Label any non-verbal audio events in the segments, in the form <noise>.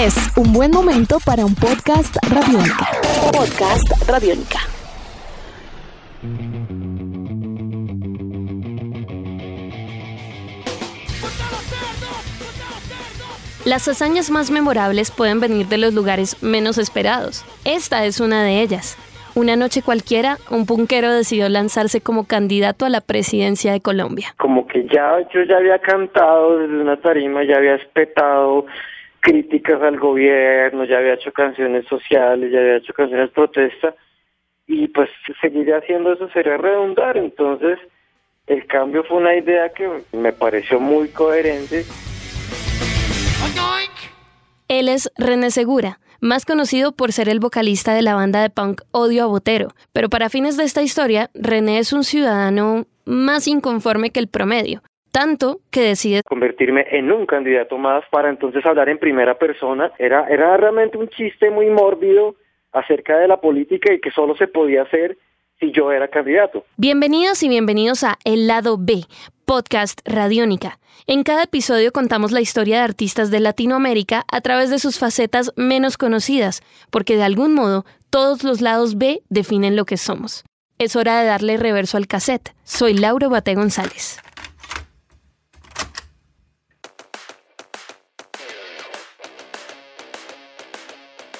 Es un buen momento para un podcast radiónica. Podcast radiónica. Las hazañas más memorables pueden venir de los lugares menos esperados. Esta es una de ellas. Una noche cualquiera, un punquero decidió lanzarse como candidato a la presidencia de Colombia. Como que ya yo ya había cantado desde una tarima, ya había espetado críticas al gobierno, ya había hecho canciones sociales, ya había hecho canciones protesta y pues seguir haciendo eso sería redundar, entonces el cambio fue una idea que me pareció muy coherente. Él es René Segura, más conocido por ser el vocalista de la banda de punk Odio a Botero, pero para fines de esta historia, René es un ciudadano más inconforme que el promedio, tanto que decide convertirme en un candidato más para entonces hablar en primera persona. Era, era realmente un chiste muy mórbido acerca de la política y que solo se podía hacer si yo era candidato. Bienvenidos y bienvenidos a El Lado B, podcast Radiónica. En cada episodio contamos la historia de artistas de Latinoamérica a través de sus facetas menos conocidas, porque de algún modo todos los lados B definen lo que somos. Es hora de darle reverso al cassette. Soy Lauro Bate González.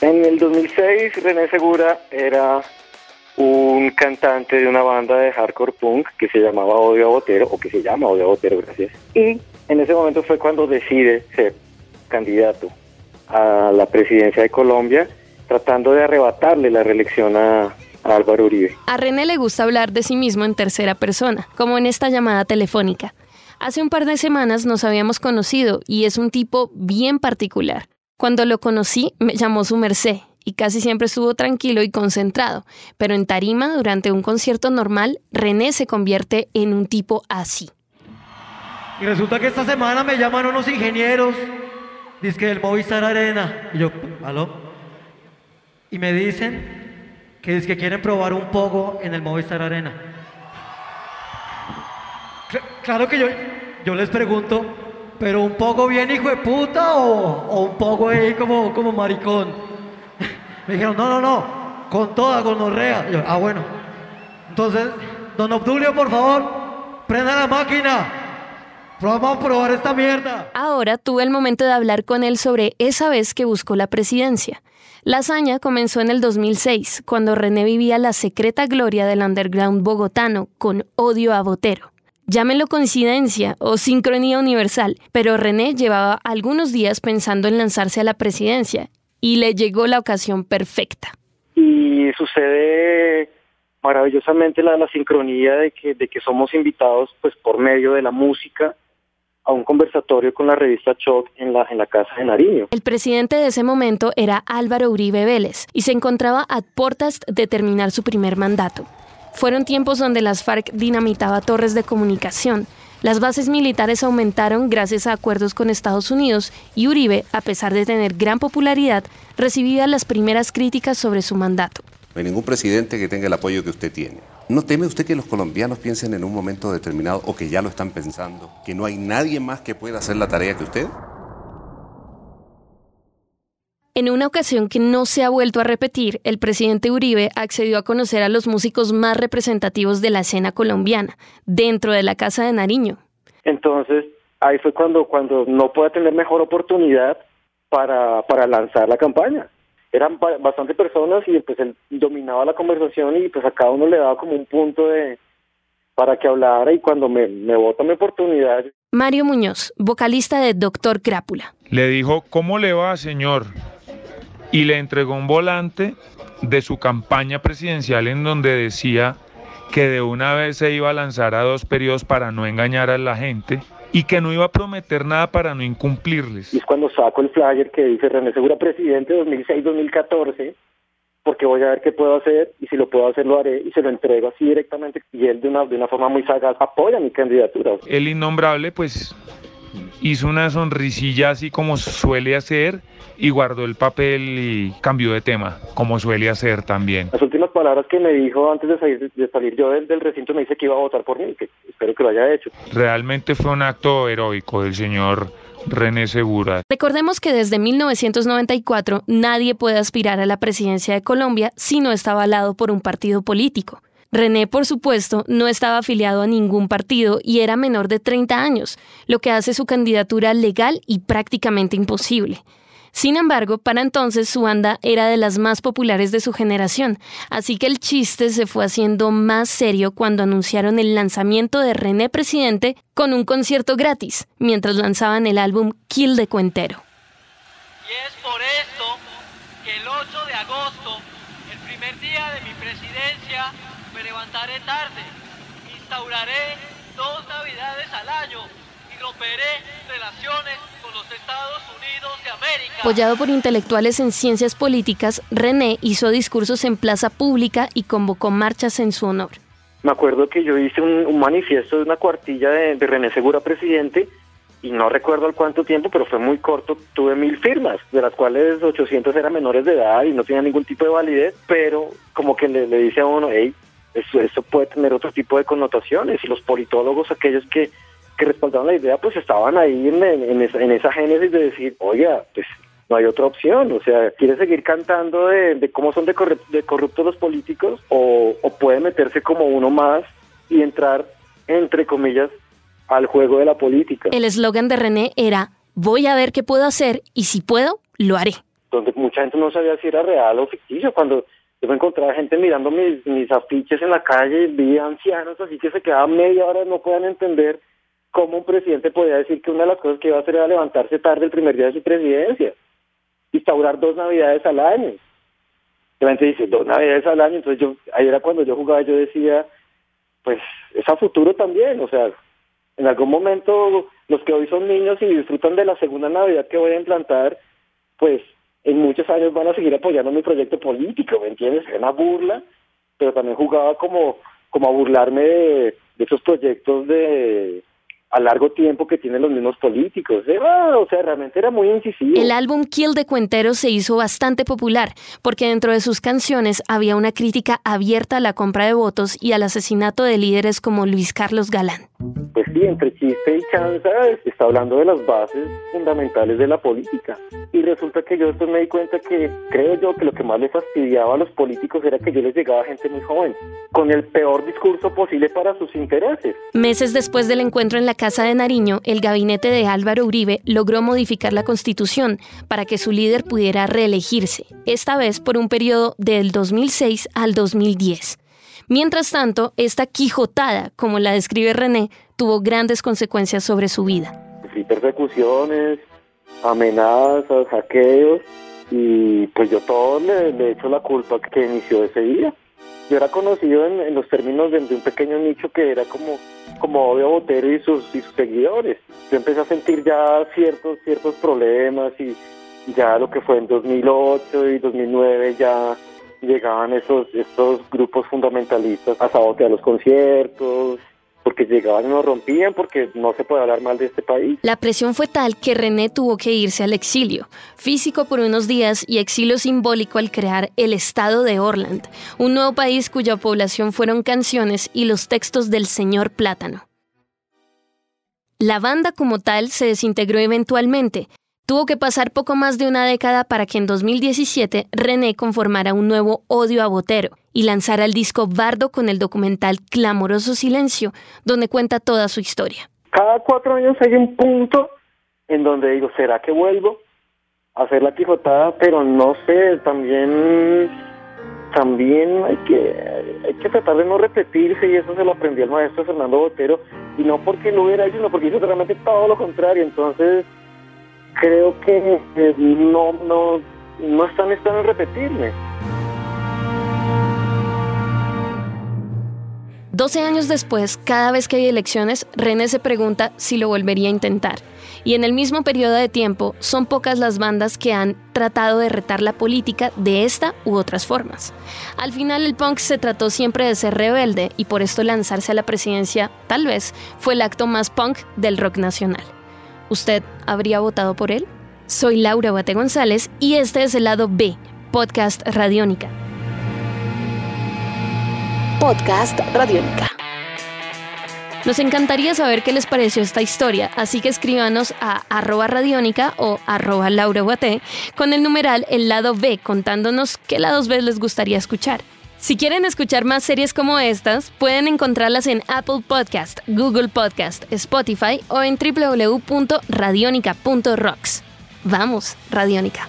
En el 2006 René Segura era un cantante de una banda de hardcore punk que se llamaba Odio a Botero, o que se llama Odio a Botero, gracias. Y en ese momento fue cuando decide ser candidato a la presidencia de Colombia, tratando de arrebatarle la reelección a, Álvaro Uribe. A René le gusta hablar de sí mismo en tercera persona, como en esta llamada telefónica. Hace un par de semanas nos habíamos conocido y es un tipo bien particular. Cuando lo conocí, me llamó su merced y casi siempre estuvo tranquilo y concentrado, pero en tarima, durante un concierto normal, René se convierte en un tipo así. Y resulta que esta semana me llaman unos ingenieros, dice del Movistar Arena, y yo, ¿aló? Y me dicen que es que quieren probar un poco en el Movistar Arena. claro que yo, yo les pregunto, pero un poco bien hijo de puta o, un poco ahí como, como maricón. <laughs> Me dijeron, no, no, no, con toda gonorrea. Yo, ah, bueno. Entonces, don Obdulio, por favor, prenda la máquina. Vamos a probar esta mierda. Ahora tuve el momento de hablar con él sobre esa vez que buscó la presidencia. La hazaña comenzó en el 2006, cuando René vivía la secreta gloria del underground bogotano con odio a Botero. Llámenlo coincidencia o sincronía universal, pero René llevaba algunos días pensando en lanzarse a la presidencia y le llegó la ocasión perfecta. Y sucede maravillosamente la, la sincronía de que, de que somos invitados pues por medio de la música a un conversatorio con la revista Choc en la, en la Casa de Nariño. El presidente de ese momento era Álvaro Uribe Vélez y se encontraba a puertas de terminar su primer mandato. Fueron tiempos donde las FARC dinamitaba torres de comunicación. Las bases militares aumentaron gracias a acuerdos con Estados Unidos y Uribe, a pesar de tener gran popularidad, recibía las primeras críticas sobre su mandato. No hay ningún presidente que tenga el apoyo que usted tiene. ¿No teme usted que los colombianos piensen en un momento determinado o que ya lo están pensando, que no hay nadie más que pueda hacer la tarea que usted? En una ocasión que no se ha vuelto a repetir, el presidente Uribe accedió a conocer a los músicos más representativos de la escena colombiana, dentro de la Casa de Nariño. Entonces, ahí fue cuando, cuando no pude tener mejor oportunidad para, para lanzar la campaña. Eran bastante personas y pues él dominaba la conversación y pues a cada uno le daba como un punto de para que hablara y cuando me, me vota mi oportunidad. Mario Muñoz, vocalista de Doctor Crápula. Le dijo, ¿cómo le va, señor? Y le entregó un volante de su campaña presidencial en donde decía que de una vez se iba a lanzar a dos periodos para no engañar a la gente y que no iba a prometer nada para no incumplirles. Y es cuando saco el flyer que dice René Segura presidente 2006-2014 porque voy a ver qué puedo hacer y si lo puedo hacer lo haré y se lo entrego así directamente y él de una, de una forma muy sagaz apoya mi candidatura. El innombrable pues hizo una sonrisilla así como suele hacer y guardó el papel y cambió de tema, como suele hacer también. Las últimas palabras que me dijo antes de salir, de salir yo del, del recinto me dice que iba a votar por mí, que espero que lo haya hecho. Realmente fue un acto heroico del señor René Segura. Recordemos que desde 1994 nadie puede aspirar a la presidencia de Colombia si no está avalado por un partido político. René, por supuesto, no estaba afiliado a ningún partido y era menor de 30 años, lo que hace su candidatura legal y prácticamente imposible. Sin embargo, para entonces su banda era de las más populares de su generación, así que el chiste se fue haciendo más serio cuando anunciaron el lanzamiento de René Presidente con un concierto gratis, mientras lanzaban el álbum Kill de Cuentero. Y es por esto que el 8 de agosto, el primer día de mi presidencia, me levantaré tarde, instauraré dos navidades al año y romperé relaciones con los Estados Unidos de América. Apoyado por intelectuales en ciencias políticas, René hizo discursos en plaza pública y convocó marchas en su honor. Me acuerdo que yo hice un, un manifiesto de una cuartilla de, de René Segura presidente y no recuerdo al cuánto tiempo, pero fue muy corto, tuve mil firmas, de las cuales 800 eran menores de edad y no tenían ningún tipo de validez, pero como que le, le dice a uno, hey, eso, eso puede tener otro tipo de connotaciones y los politólogos, aquellos que, que respaldaban la idea, pues estaban ahí en, en, esa, en esa génesis de decir, oiga, pues no hay otra opción, o sea, quiere seguir cantando de, de cómo son de, corrup- de corruptos los políticos o, o puede meterse como uno más y entrar, entre comillas, al juego de la política. El eslogan de René era, voy a ver qué puedo hacer y si puedo, lo haré. donde mucha gente no sabía si era real o ficticio. Cuando yo me encontraba gente mirando mis, mis afiches en la calle, vi ancianos así que se quedaban media hora, no podían entender cómo un presidente podía decir que una de las cosas que iba a hacer era levantarse tarde el primer día de su presidencia, instaurar dos navidades al año. La gente dice, dos navidades al año, entonces yo, ahí era cuando yo jugaba, yo decía, pues es a futuro también, o sea, en algún momento los que hoy son niños y disfrutan de la segunda Navidad que voy a implantar, pues en muchos años van a seguir apoyando mi proyecto político, ¿me entiendes? Era una burla, pero también jugaba como, como a burlarme de, de esos proyectos de a largo tiempo que tienen los mismos políticos. Era, o sea, realmente era muy incisivo. El álbum Kill de Cuentero se hizo bastante popular porque dentro de sus canciones había una crítica abierta a la compra de votos y al asesinato de líderes como Luis Carlos Galán. Pues sí, entre chiste y chanza está hablando de las bases fundamentales de la política. Y resulta que yo después me di cuenta que creo yo que lo que más les fastidiaba a los políticos era que yo les llegaba gente muy joven, con el peor discurso posible para sus intereses. Meses después del encuentro en la Casa de Nariño, el gabinete de Álvaro Uribe logró modificar la constitución para que su líder pudiera reelegirse, esta vez por un periodo del 2006 al 2010. Mientras tanto, esta quijotada, como la describe René, tuvo grandes consecuencias sobre su vida. Sufrí persecuciones, amenazas, hackeos, y pues yo todo le, le echo la culpa que inició ese día. Yo era conocido en, los términos de, de un pequeño nicho que era como, como Obvio Botero y sus, y sus seguidores. Yo empecé a sentir ya ciertos, ciertos problemas y ya lo que fue en 2008 y 2009 ya llegaban esos, estos grupos fundamentalistas a sabotear los conciertos, porque llegaban y nos rompían, porque no se puede hablar mal de este país. La presión fue tal que René tuvo que irse al exilio, físico por unos días y exilio simbólico al crear el Estado de Orland, un nuevo país cuya población fueron canciones y los textos del señor Plátano. La banda como tal se desintegró eventualmente. Tuvo que pasar poco más de una década para que en 2017 René conformara un nuevo Odio a Botero y lanzara el disco Bardo con el documental Clamoroso Silencio, donde cuenta toda su historia. Cada cuatro años hay un punto en donde digo, ¿será que vuelvo a hacer la quijotada? Pero no sé, también también hay que hay que tratar de no repetirse y eso se lo aprendí al maestro Fernando Botero y no porque lo hubiera hecho, sino porque hizo realmente todo lo contrario. Entonces creo que eh, no no no están están en repetirme. 12 años después, cada vez que hay elecciones, René se pregunta si lo volvería a intentar. Y en el mismo periodo de tiempo, son pocas las bandas que han tratado de retar la política de esta u otras formas. Al final el punk se trató siempre de ser rebelde y por esto lanzarse a la presidencia, tal vez, fue el acto más punk del rock nacional. ¿usted habría votado por él? Soy Laura Bate González y este es el lado B, Podcast Radiónica. Podcast Radiónica. Nos encantaría saber qué les pareció esta historia, así que escríbanos a arroba radiónica o arroba con el numeral el lado B contándonos qué lados B les gustaría escuchar. Si quieren escuchar más series como estas, pueden encontrarlas en Apple Podcast, Google Podcast, Spotify o en www.radionica.rocks. Vamos, Radiónica.